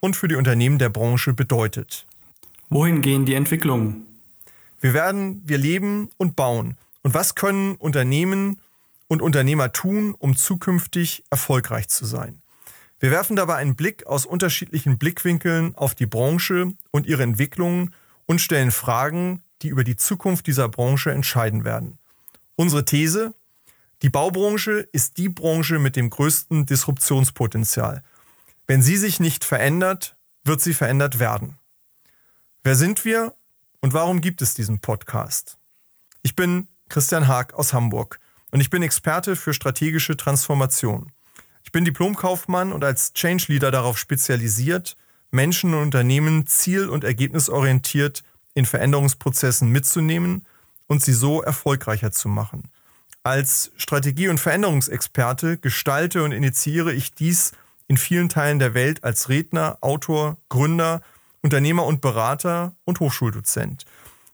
und für die Unternehmen der Branche bedeutet. Wohin gehen die Entwicklungen? Wir werden, wir leben und bauen. Und was können Unternehmen und Unternehmer tun, um zukünftig erfolgreich zu sein? Wir werfen dabei einen Blick aus unterschiedlichen Blickwinkeln auf die Branche und ihre Entwicklungen und stellen Fragen, die über die Zukunft dieser Branche entscheiden werden. Unsere These, die Baubranche ist die Branche mit dem größten Disruptionspotenzial. Wenn sie sich nicht verändert, wird sie verändert werden. Wer sind wir und warum gibt es diesen Podcast? Ich bin Christian Haag aus Hamburg und ich bin Experte für strategische Transformation. Ich bin Diplomkaufmann und als Change Leader darauf spezialisiert, Menschen und Unternehmen ziel- und ergebnisorientiert in Veränderungsprozessen mitzunehmen und sie so erfolgreicher zu machen. Als Strategie- und Veränderungsexperte gestalte und initiiere ich dies in vielen Teilen der Welt als Redner, Autor, Gründer, Unternehmer und Berater und Hochschuldozent.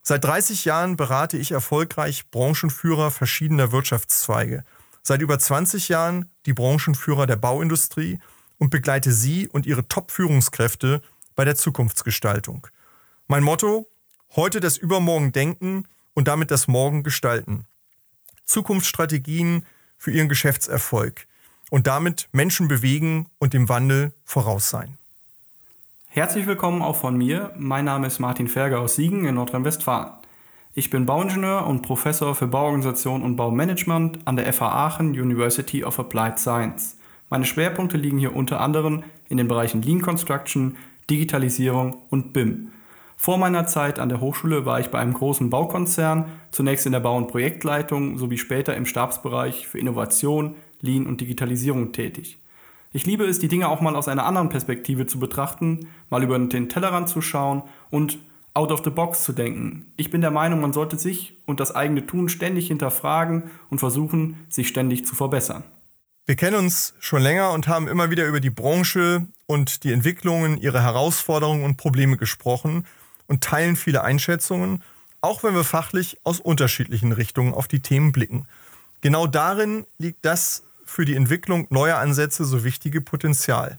Seit 30 Jahren berate ich erfolgreich Branchenführer verschiedener Wirtschaftszweige. Seit über 20 Jahren die Branchenführer der Bauindustrie und begleite sie und ihre Top-Führungskräfte bei der Zukunftsgestaltung. Mein Motto: heute das Übermorgen denken und damit das Morgen gestalten. Zukunftsstrategien für ihren Geschäftserfolg und damit Menschen bewegen und dem Wandel voraus sein. Herzlich willkommen auch von mir. Mein Name ist Martin Ferger aus Siegen in Nordrhein-Westfalen. Ich bin Bauingenieur und Professor für Bauorganisation und Baumanagement an der FH Aachen University of Applied Science. Meine Schwerpunkte liegen hier unter anderem in den Bereichen Lean Construction, Digitalisierung und BIM. Vor meiner Zeit an der Hochschule war ich bei einem großen Baukonzern, zunächst in der Bau- und Projektleitung sowie später im Stabsbereich für Innovation, Lean und Digitalisierung tätig. Ich liebe es, die Dinge auch mal aus einer anderen Perspektive zu betrachten, mal über den Tellerrand zu schauen und out of the box zu denken. Ich bin der Meinung, man sollte sich und das eigene Tun ständig hinterfragen und versuchen, sich ständig zu verbessern. Wir kennen uns schon länger und haben immer wieder über die Branche und die Entwicklungen, ihre Herausforderungen und Probleme gesprochen und teilen viele Einschätzungen, auch wenn wir fachlich aus unterschiedlichen Richtungen auf die Themen blicken. Genau darin liegt das für die Entwicklung neuer Ansätze so wichtige Potenzial.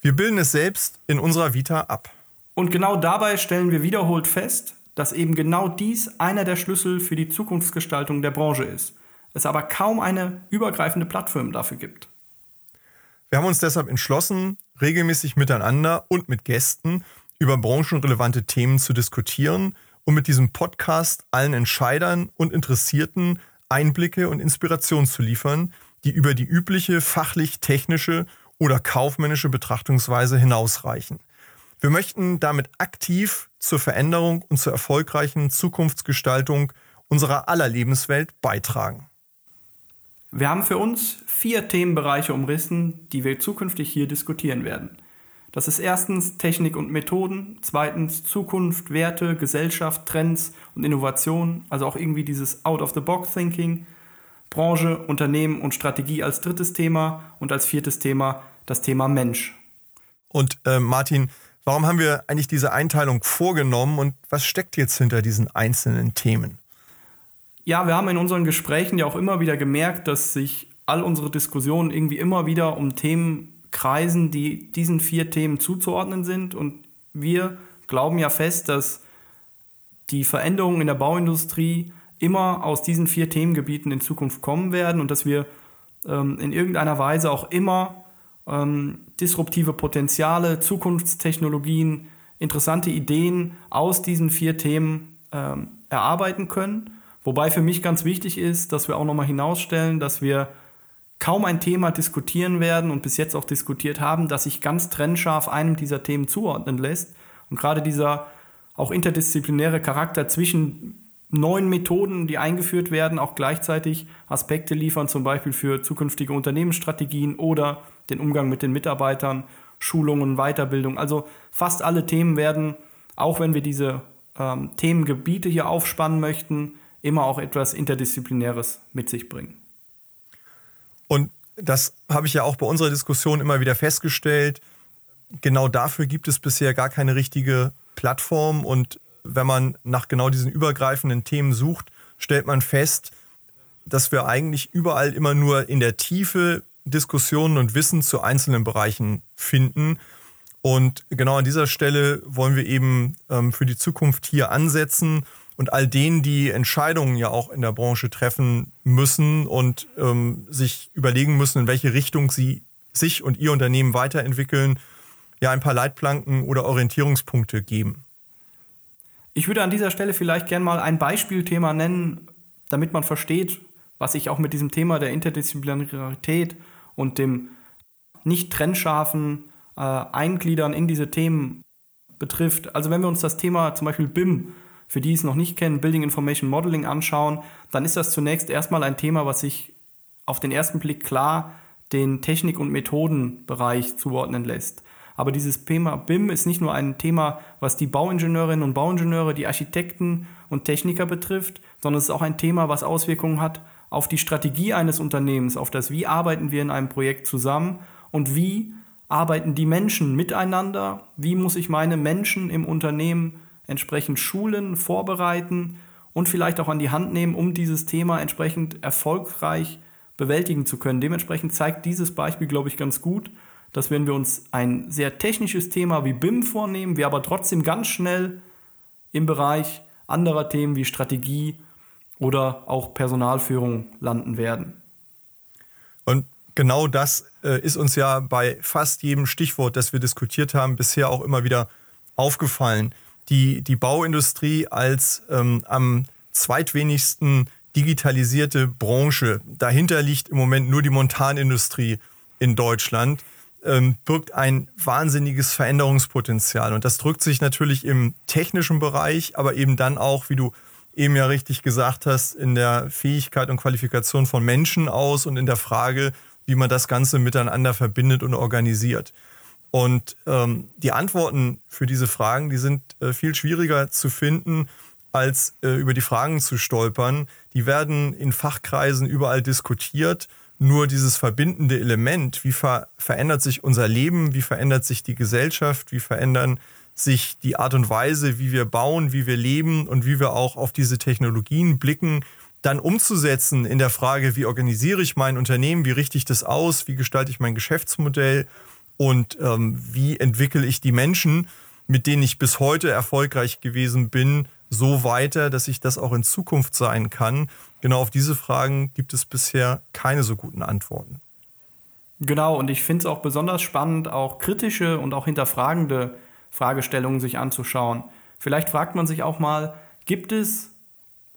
Wir bilden es selbst in unserer Vita ab. Und genau dabei stellen wir wiederholt fest, dass eben genau dies einer der Schlüssel für die Zukunftsgestaltung der Branche ist. Es aber kaum eine übergreifende Plattform dafür gibt. Wir haben uns deshalb entschlossen, regelmäßig miteinander und mit Gästen über branchenrelevante Themen zu diskutieren und mit diesem Podcast allen Entscheidern und Interessierten Einblicke und Inspiration zu liefern, die über die übliche fachlich-technische oder kaufmännische Betrachtungsweise hinausreichen. Wir möchten damit aktiv zur Veränderung und zur erfolgreichen Zukunftsgestaltung unserer aller Lebenswelt beitragen. Wir haben für uns vier Themenbereiche umrissen, die wir zukünftig hier diskutieren werden. Das ist erstens Technik und Methoden, zweitens Zukunft, Werte, Gesellschaft, Trends und Innovation, also auch irgendwie dieses Out-of-the-Box-Thinking, Branche, Unternehmen und Strategie als drittes Thema und als viertes Thema das Thema Mensch. Und äh, Martin, warum haben wir eigentlich diese Einteilung vorgenommen und was steckt jetzt hinter diesen einzelnen Themen? Ja, wir haben in unseren Gesprächen ja auch immer wieder gemerkt, dass sich all unsere Diskussionen irgendwie immer wieder um Themen Kreisen, die diesen vier Themen zuzuordnen sind. Und wir glauben ja fest, dass die Veränderungen in der Bauindustrie immer aus diesen vier Themengebieten in Zukunft kommen werden und dass wir ähm, in irgendeiner Weise auch immer ähm, disruptive Potenziale, Zukunftstechnologien, interessante Ideen aus diesen vier Themen ähm, erarbeiten können. Wobei für mich ganz wichtig ist, dass wir auch nochmal hinausstellen, dass wir kaum ein Thema diskutieren werden und bis jetzt auch diskutiert haben, das sich ganz trennscharf einem dieser Themen zuordnen lässt. Und gerade dieser auch interdisziplinäre Charakter zwischen neuen Methoden, die eingeführt werden, auch gleichzeitig Aspekte liefern, zum Beispiel für zukünftige Unternehmensstrategien oder den Umgang mit den Mitarbeitern, Schulungen, Weiterbildung. Also fast alle Themen werden, auch wenn wir diese ähm, Themengebiete hier aufspannen möchten, immer auch etwas Interdisziplinäres mit sich bringen. Und das habe ich ja auch bei unserer Diskussion immer wieder festgestellt. Genau dafür gibt es bisher gar keine richtige Plattform. Und wenn man nach genau diesen übergreifenden Themen sucht, stellt man fest, dass wir eigentlich überall immer nur in der Tiefe Diskussionen und Wissen zu einzelnen Bereichen finden. Und genau an dieser Stelle wollen wir eben ähm, für die Zukunft hier ansetzen und all denen, die Entscheidungen ja auch in der Branche treffen müssen und ähm, sich überlegen müssen, in welche Richtung sie sich und ihr Unternehmen weiterentwickeln, ja ein paar Leitplanken oder Orientierungspunkte geben. Ich würde an dieser Stelle vielleicht gerne mal ein Beispielthema nennen, damit man versteht, was ich auch mit diesem Thema der Interdisziplinarität und dem nicht trennscharfen äh, Eingliedern in diese Themen betrifft. Also wenn wir uns das Thema zum Beispiel BIM, für die es noch nicht kennen, Building Information Modeling anschauen, dann ist das zunächst erstmal ein Thema, was sich auf den ersten Blick klar den Technik- und Methodenbereich zuordnen lässt. Aber dieses Thema BIM ist nicht nur ein Thema, was die Bauingenieurinnen und Bauingenieure, die Architekten und Techniker betrifft, sondern es ist auch ein Thema, was Auswirkungen hat auf die Strategie eines Unternehmens, auf das, wie arbeiten wir in einem Projekt zusammen und wie arbeiten die Menschen miteinander, wie muss ich meine Menschen im Unternehmen entsprechend schulen, vorbereiten und vielleicht auch an die Hand nehmen, um dieses Thema entsprechend erfolgreich bewältigen zu können. Dementsprechend zeigt dieses Beispiel, glaube ich, ganz gut, dass wenn wir uns ein sehr technisches Thema wie BIM vornehmen, wir aber trotzdem ganz schnell im Bereich anderer Themen wie Strategie oder auch Personalführung landen werden. Und genau das äh, ist uns ja bei fast jedem Stichwort, das wir diskutiert haben, bisher auch immer wieder aufgefallen. Die, die Bauindustrie als ähm, am zweitwenigsten digitalisierte Branche, dahinter liegt im Moment nur die Montanindustrie in Deutschland, ähm, birgt ein wahnsinniges Veränderungspotenzial. Und das drückt sich natürlich im technischen Bereich, aber eben dann auch, wie du eben ja richtig gesagt hast, in der Fähigkeit und Qualifikation von Menschen aus und in der Frage, wie man das Ganze miteinander verbindet und organisiert. Und ähm, die Antworten für diese Fragen, die sind äh, viel schwieriger zu finden, als äh, über die Fragen zu stolpern. Die werden in Fachkreisen überall diskutiert. Nur dieses verbindende Element, wie ver verändert sich unser Leben, wie verändert sich die Gesellschaft, wie verändern sich die Art und Weise, wie wir bauen, wie wir leben und wie wir auch auf diese Technologien blicken, dann umzusetzen in der Frage, wie organisiere ich mein Unternehmen, wie richte ich das aus, wie gestalte ich mein Geschäftsmodell und ähm, wie entwickle ich die Menschen, mit denen ich bis heute erfolgreich gewesen bin, so weiter, dass ich das auch in Zukunft sein kann. Genau auf diese Fragen gibt es bisher keine so guten Antworten. Genau, und ich finde es auch besonders spannend, auch kritische und auch hinterfragende Fragestellungen sich anzuschauen. Vielleicht fragt man sich auch mal, gibt es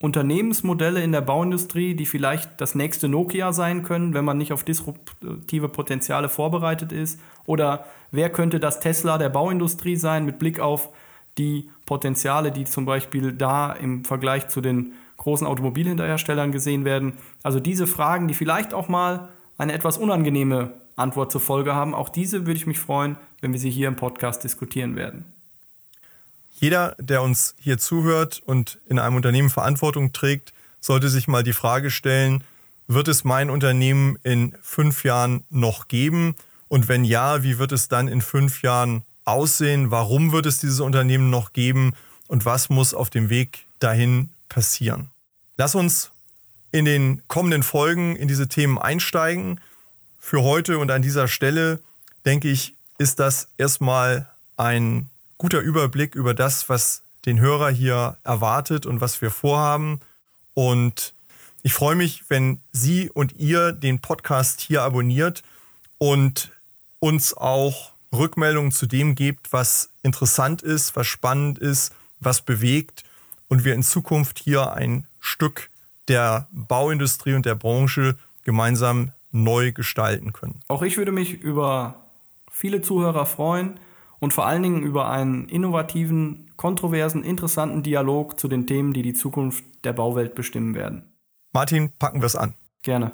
Unternehmensmodelle in der Bauindustrie, die vielleicht das nächste Nokia sein können, wenn man nicht auf disruptive Potenziale vorbereitet ist? Oder wer könnte das Tesla der Bauindustrie sein mit Blick auf die Potenziale, die zum Beispiel da im Vergleich zu den großen Automobilhinterherstellern gesehen werden? Also diese Fragen, die vielleicht auch mal eine etwas unangenehme Antwort zur Folge haben, auch diese würde ich mich freuen, wenn wir sie hier im Podcast diskutieren werden. Jeder, der uns hier zuhört und in einem Unternehmen Verantwortung trägt, sollte sich mal die Frage stellen, wird es mein Unternehmen in fünf Jahren noch geben? Und wenn ja, wie wird es dann in fünf Jahren aussehen? Warum wird es dieses Unternehmen noch geben? Und was muss auf dem Weg dahin passieren? Lass uns in den kommenden Folgen in diese Themen einsteigen. Für heute und an dieser Stelle, denke ich, ist das erstmal ein guter Überblick über das, was den Hörer hier erwartet und was wir vorhaben. Und ich freue mich, wenn Sie und ihr den Podcast hier abonniert und uns auch Rückmeldungen zu dem gebt, was interessant ist, was spannend ist, was bewegt und wir in Zukunft hier ein Stück der Bauindustrie und der Branche gemeinsam neu gestalten können. Auch ich würde mich über viele Zuhörer freuen und vor allen Dingen über einen innovativen, kontroversen, interessanten Dialog zu den Themen, die die Zukunft der Bauwelt bestimmen werden. Martin, packen wir es an. Gerne.